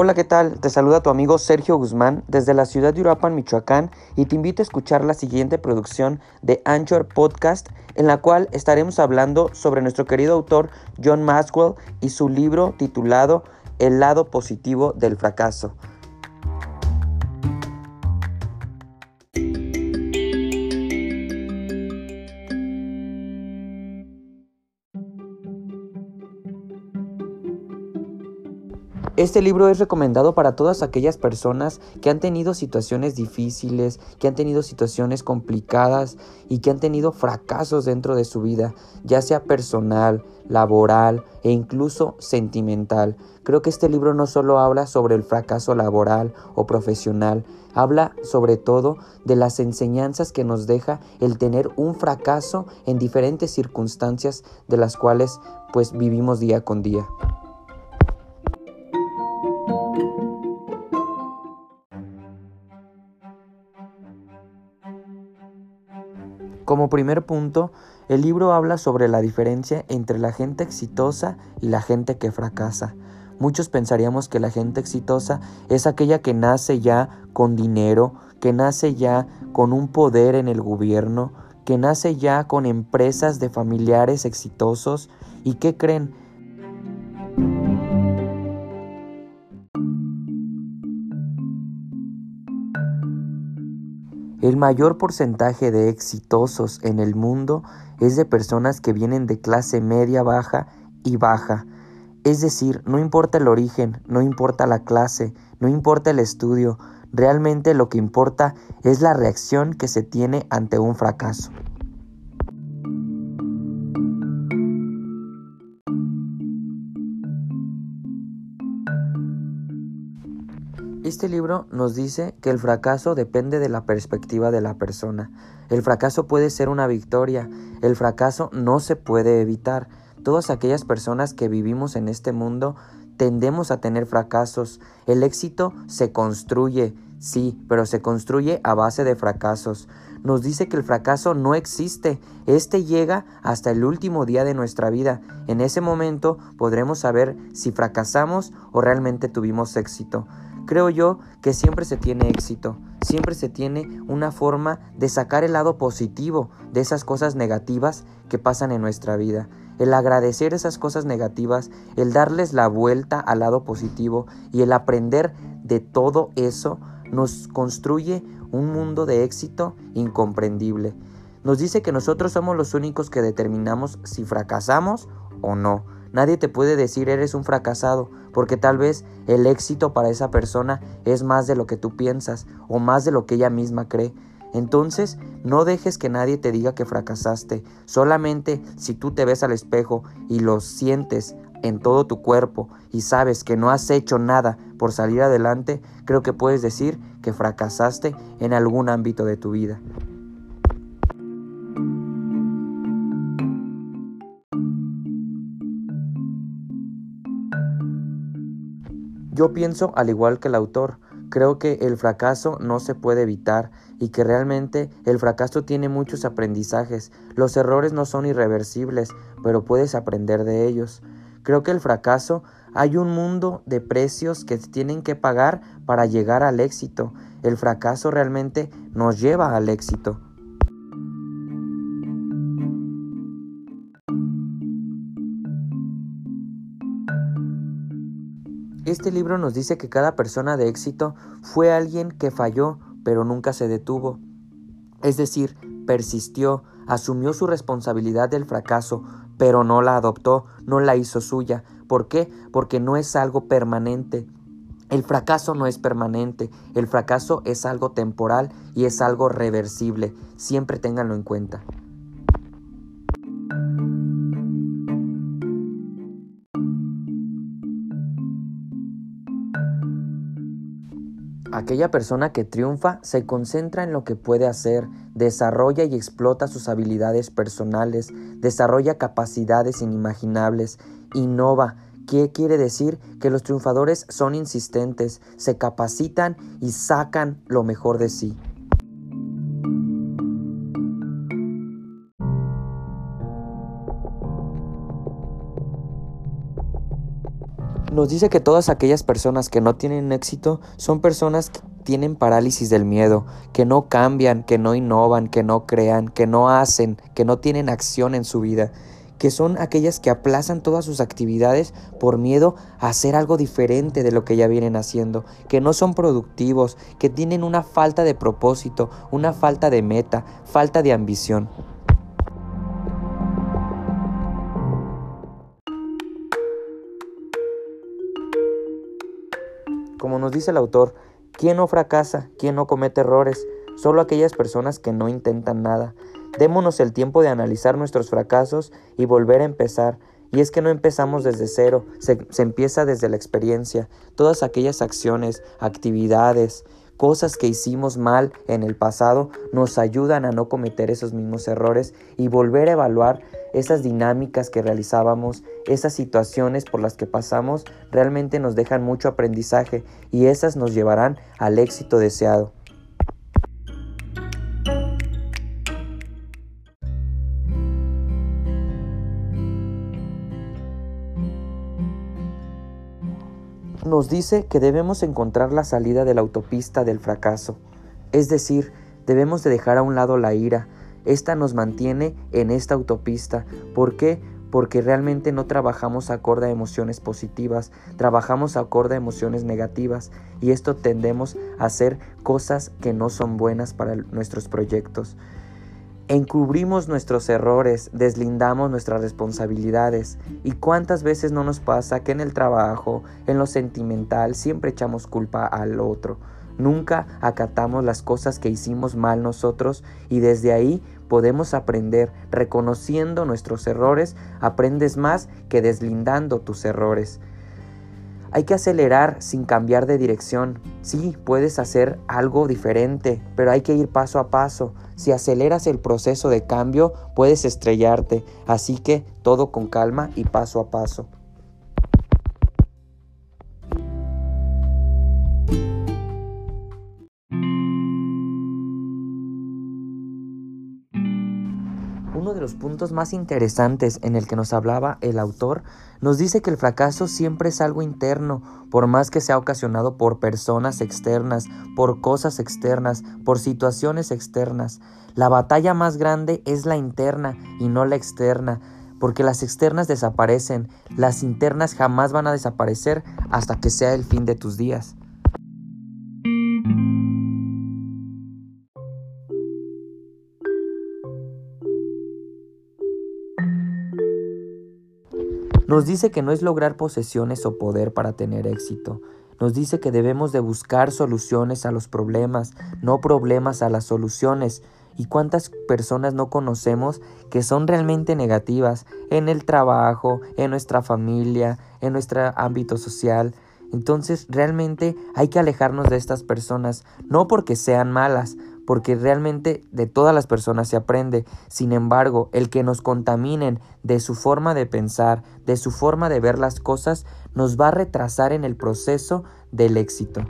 Hola, ¿qué tal? Te saluda tu amigo Sergio Guzmán desde la ciudad de Uruapan, Michoacán, y te invito a escuchar la siguiente producción de Anchor Podcast, en la cual estaremos hablando sobre nuestro querido autor John Maxwell y su libro titulado El lado positivo del fracaso. Este libro es recomendado para todas aquellas personas que han tenido situaciones difíciles, que han tenido situaciones complicadas y que han tenido fracasos dentro de su vida, ya sea personal, laboral e incluso sentimental. Creo que este libro no solo habla sobre el fracaso laboral o profesional, habla sobre todo de las enseñanzas que nos deja el tener un fracaso en diferentes circunstancias de las cuales pues vivimos día con día. Como primer punto, el libro habla sobre la diferencia entre la gente exitosa y la gente que fracasa. Muchos pensaríamos que la gente exitosa es aquella que nace ya con dinero, que nace ya con un poder en el gobierno, que nace ya con empresas de familiares exitosos y que creen El mayor porcentaje de exitosos en el mundo es de personas que vienen de clase media baja y baja. Es decir, no importa el origen, no importa la clase, no importa el estudio, realmente lo que importa es la reacción que se tiene ante un fracaso. Este libro nos dice que el fracaso depende de la perspectiva de la persona. El fracaso puede ser una victoria, el fracaso no se puede evitar. Todas aquellas personas que vivimos en este mundo tendemos a tener fracasos. El éxito se construye, sí, pero se construye a base de fracasos. Nos dice que el fracaso no existe, este llega hasta el último día de nuestra vida. En ese momento podremos saber si fracasamos o realmente tuvimos éxito. Creo yo que siempre se tiene éxito, siempre se tiene una forma de sacar el lado positivo de esas cosas negativas que pasan en nuestra vida. El agradecer esas cosas negativas, el darles la vuelta al lado positivo y el aprender de todo eso nos construye un mundo de éxito incomprendible. Nos dice que nosotros somos los únicos que determinamos si fracasamos o no. Nadie te puede decir eres un fracasado, porque tal vez el éxito para esa persona es más de lo que tú piensas o más de lo que ella misma cree. Entonces, no dejes que nadie te diga que fracasaste. Solamente si tú te ves al espejo y lo sientes en todo tu cuerpo y sabes que no has hecho nada por salir adelante, creo que puedes decir que fracasaste en algún ámbito de tu vida. Yo pienso al igual que el autor, creo que el fracaso no se puede evitar y que realmente el fracaso tiene muchos aprendizajes. Los errores no son irreversibles, pero puedes aprender de ellos. Creo que el fracaso hay un mundo de precios que tienen que pagar para llegar al éxito. El fracaso realmente nos lleva al éxito. Este libro nos dice que cada persona de éxito fue alguien que falló, pero nunca se detuvo. Es decir, persistió, asumió su responsabilidad del fracaso, pero no la adoptó, no la hizo suya. ¿Por qué? Porque no es algo permanente. El fracaso no es permanente, el fracaso es algo temporal y es algo reversible. Siempre ténganlo en cuenta. Aquella persona que triunfa se concentra en lo que puede hacer, desarrolla y explota sus habilidades personales, desarrolla capacidades inimaginables, innova. ¿Qué quiere decir? Que los triunfadores son insistentes, se capacitan y sacan lo mejor de sí. Nos dice que todas aquellas personas que no tienen éxito son personas que tienen parálisis del miedo, que no cambian, que no innovan, que no crean, que no hacen, que no tienen acción en su vida, que son aquellas que aplazan todas sus actividades por miedo a hacer algo diferente de lo que ya vienen haciendo, que no son productivos, que tienen una falta de propósito, una falta de meta, falta de ambición. Como nos dice el autor, ¿quién no fracasa? ¿Quién no comete errores? Solo aquellas personas que no intentan nada. Démonos el tiempo de analizar nuestros fracasos y volver a empezar. Y es que no empezamos desde cero, se, se, empieza desde la experiencia. Todas aquellas acciones, actividades, cosas que hicimos mal en el pasado nos ayudan a no cometer esos mismos errores y volver a evaluar esas dinámicas que realizábamos, esas situaciones por las que pasamos, realmente nos dejan mucho aprendizaje y esas nos llevarán al éxito deseado. nos dice que debemos encontrar la salida de la autopista del fracaso. Es decir, debemos de dejar a un lado la ira. Esta nos mantiene en esta autopista. ¿Por qué? Porque realmente no trabajamos acorde a emociones positivas, trabajamos acorde a emociones negativas y esto tendemos a hacer cosas que no son buenas para nuestros proyectos. Encubrimos nuestros errores, deslindamos nuestras responsabilidades. ¿Y cuántas veces no nos pasa que en el trabajo, en lo sentimental, siempre echamos culpa al otro? Nunca acatamos las cosas que hicimos mal nosotros y desde ahí podemos aprender. Reconociendo nuestros errores, aprendes más que deslindando tus errores. Hay que acelerar sin cambiar de dirección. Sí, puedes hacer algo diferente, pero hay que ir paso a paso. Si aceleras el proceso de cambio, puedes estrellarte. Así que todo con calma y paso a paso. Los puntos más interesantes en el que nos hablaba el autor nos dice que el fracaso siempre es algo interno, por más que sea ocasionado por personas externas, por cosas externas, por situaciones externas. La batalla más grande es la interna y no la externa, porque las externas desaparecen, las internas jamás van a desaparecer hasta que sea el fin de tus días. Nos dice que no es lograr posesiones o poder para tener éxito. Nos dice que debemos de buscar soluciones a los problemas, no problemas a las soluciones. ¿Y cuántas personas no conocemos que son realmente negativas en el trabajo, en nuestra familia, en nuestro ámbito social? Entonces realmente hay que alejarnos de estas personas, no porque sean malas, porque realmente de todas las personas se aprende. Sin embargo, el que nos contaminen de su forma de pensar, de su forma de ver las cosas, nos va a retrasar en el proceso del éxito.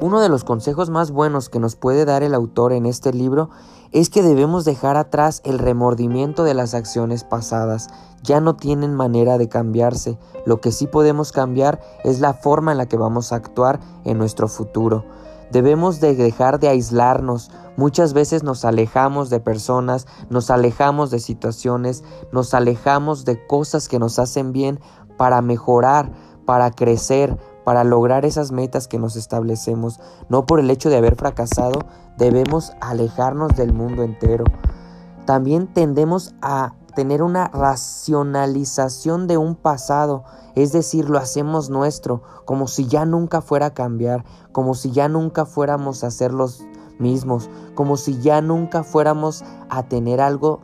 Uno de los consejos más buenos que nos puede dar el autor en este libro es que debemos dejar atrás el remordimiento de las acciones pasadas. Ya no tienen manera de cambiarse. Lo que sí podemos cambiar es la forma en la que vamos a actuar en nuestro futuro. Debemos de dejar de aislarnos. Muchas veces nos alejamos de personas, nos alejamos de situaciones, nos alejamos de cosas que nos hacen bien para mejorar, para crecer, para lograr esas metas que nos establecemos. No por el hecho de haber fracasado, debemos alejarnos del mundo entero. También tendemos a tener una racionalización de un pasado, es decir, lo hacemos nuestro, como si ya nunca fuera a cambiar, como si ya nunca fuéramos a ser los mismos, como si ya nunca fuéramos a tener algo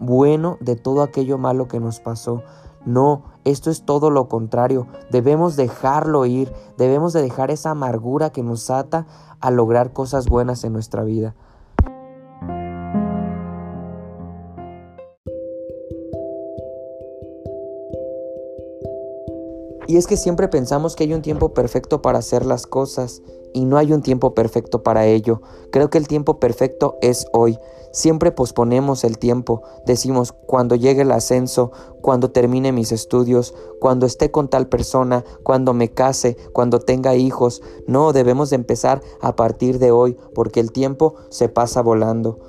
bueno de todo aquello malo que nos pasó. No, esto es todo lo contrario. Debemos dejarlo ir, debemos de dejar esa amargura que nos ata a lograr cosas buenas en nuestra vida. Y es que siempre pensamos que hay un tiempo perfecto para hacer las cosas y no hay un tiempo perfecto para ello. Creo que el tiempo perfecto es hoy. Siempre posponemos el tiempo. Decimos, cuando llegue el ascenso, cuando termine mis estudios, cuando esté con tal persona, cuando me case, cuando tenga hijos. No, debemos de empezar a partir de hoy, porque el tiempo se pasa volando.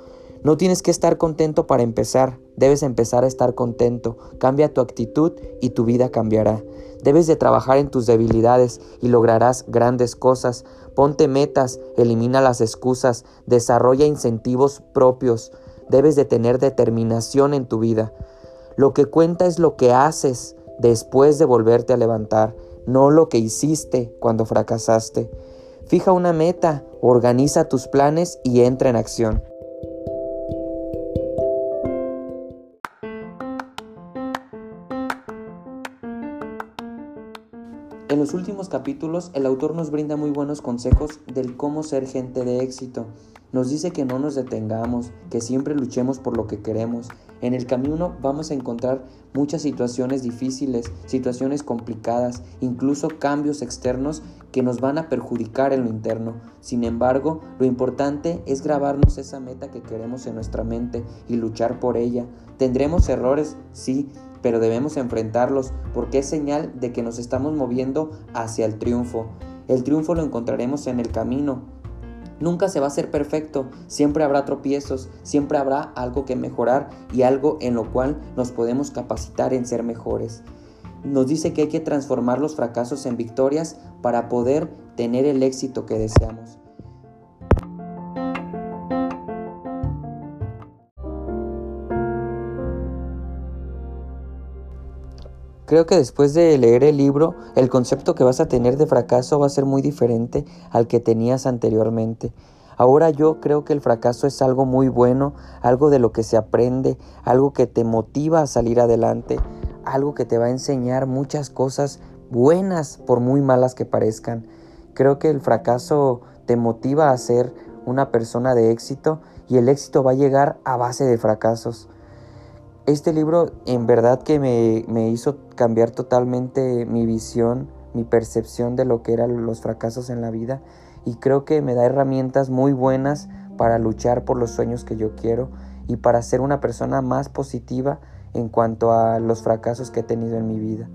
No tienes que estar contento para empezar, debes empezar a estar contento. Cambia tu actitud y tu vida cambiará. Debes de trabajar en tus debilidades y lograrás grandes cosas. Ponte metas, elimina las excusas, desarrolla incentivos propios. Debes de tener determinación en tu vida. Lo que cuenta es lo que haces después de volverte a levantar, no lo que hiciste cuando fracasaste. Fija una meta, organiza tus planes y entra en acción. Los últimos capítulos el autor nos brinda muy buenos consejos del cómo ser gente de éxito. Nos dice que no nos detengamos, que siempre luchemos por lo que queremos. En el camino vamos a encontrar muchas situaciones difíciles, situaciones complicadas, incluso cambios externos que nos van a perjudicar en lo interno. Sin embargo, lo importante es grabarnos esa meta que queremos en nuestra mente y luchar por ella. ¿Tendremos errores? Sí, pero debemos enfrentarlos porque es señal de que nos estamos moviendo hacia el triunfo. El triunfo lo encontraremos en el camino. Nunca se va a ser perfecto, siempre habrá tropiezos, siempre habrá algo que mejorar y algo en lo cual nos podemos capacitar en ser mejores. Nos dice que hay que transformar los fracasos en victorias para poder tener el éxito que deseamos. Creo que después de leer el libro, el concepto que vas a tener de fracaso va a ser muy diferente al que tenías anteriormente. Ahora yo creo que el fracaso es algo muy bueno, algo de lo que se aprende, algo que te motiva a salir adelante, algo que te va a enseñar muchas cosas buenas por muy malas que parezcan. Creo que el fracaso te motiva a ser una persona de éxito y el éxito va a llegar a base de fracasos. Este libro en verdad que me, hizo cambiar totalmente mi visión, mi percepción de lo que eran los fracasos en la vida y creo que me da herramientas muy buenas para luchar por los sueños que yo quiero y para ser una persona más positiva en cuanto a los fracasos que he tenido en mi vida.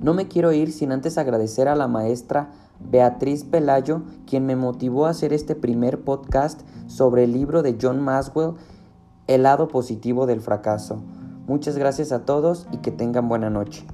No me quiero ir sin antes agradecer a la maestra Beatriz Pelayo, quien me motivó a hacer este primer podcast sobre el libro de John Maswell, El lado positivo del fracaso. Muchas gracias a todos y que tengan buena noche.